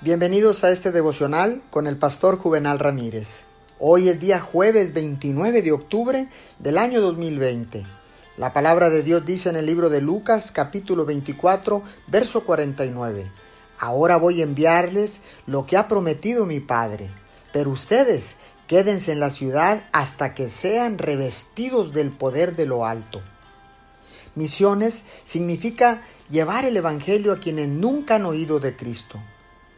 Bienvenidos a este devocional con el pastor Juvenal Ramírez. Hoy es día jueves 29 de octubre del año 2020. La palabra de Dios dice en el libro de Lucas capítulo 24 verso 49. Ahora voy a enviarles lo que ha prometido mi Padre, pero ustedes quédense en la ciudad hasta que sean revestidos del poder de lo alto. Misiones significa llevar el Evangelio a quienes nunca han oído de Cristo.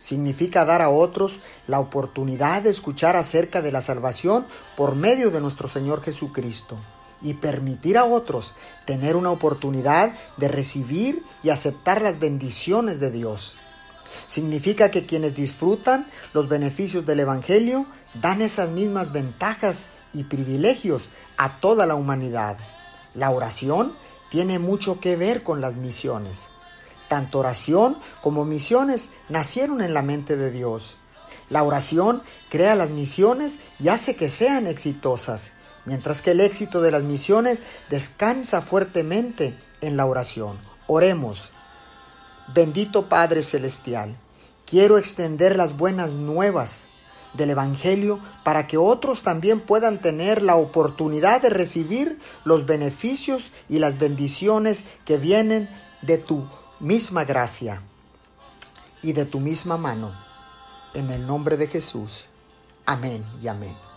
Significa dar a otros la oportunidad de escuchar acerca de la salvación por medio de nuestro Señor Jesucristo y permitir a otros tener una oportunidad de recibir y aceptar las bendiciones de Dios. Significa que quienes disfrutan los beneficios del Evangelio dan esas mismas ventajas y privilegios a toda la humanidad. La oración tiene mucho que ver con las misiones. Tanto oración como misiones nacieron en la mente de Dios. La oración crea las misiones y hace que sean exitosas, mientras que el éxito de las misiones descansa fuertemente en la oración. Oremos. Bendito Padre Celestial, quiero extender las buenas nuevas del Evangelio para que otros también puedan tener la oportunidad de recibir los beneficios y las bendiciones que vienen de tu misma gracia y de tu misma mano. En el nombre de Jesús. Amén y amén.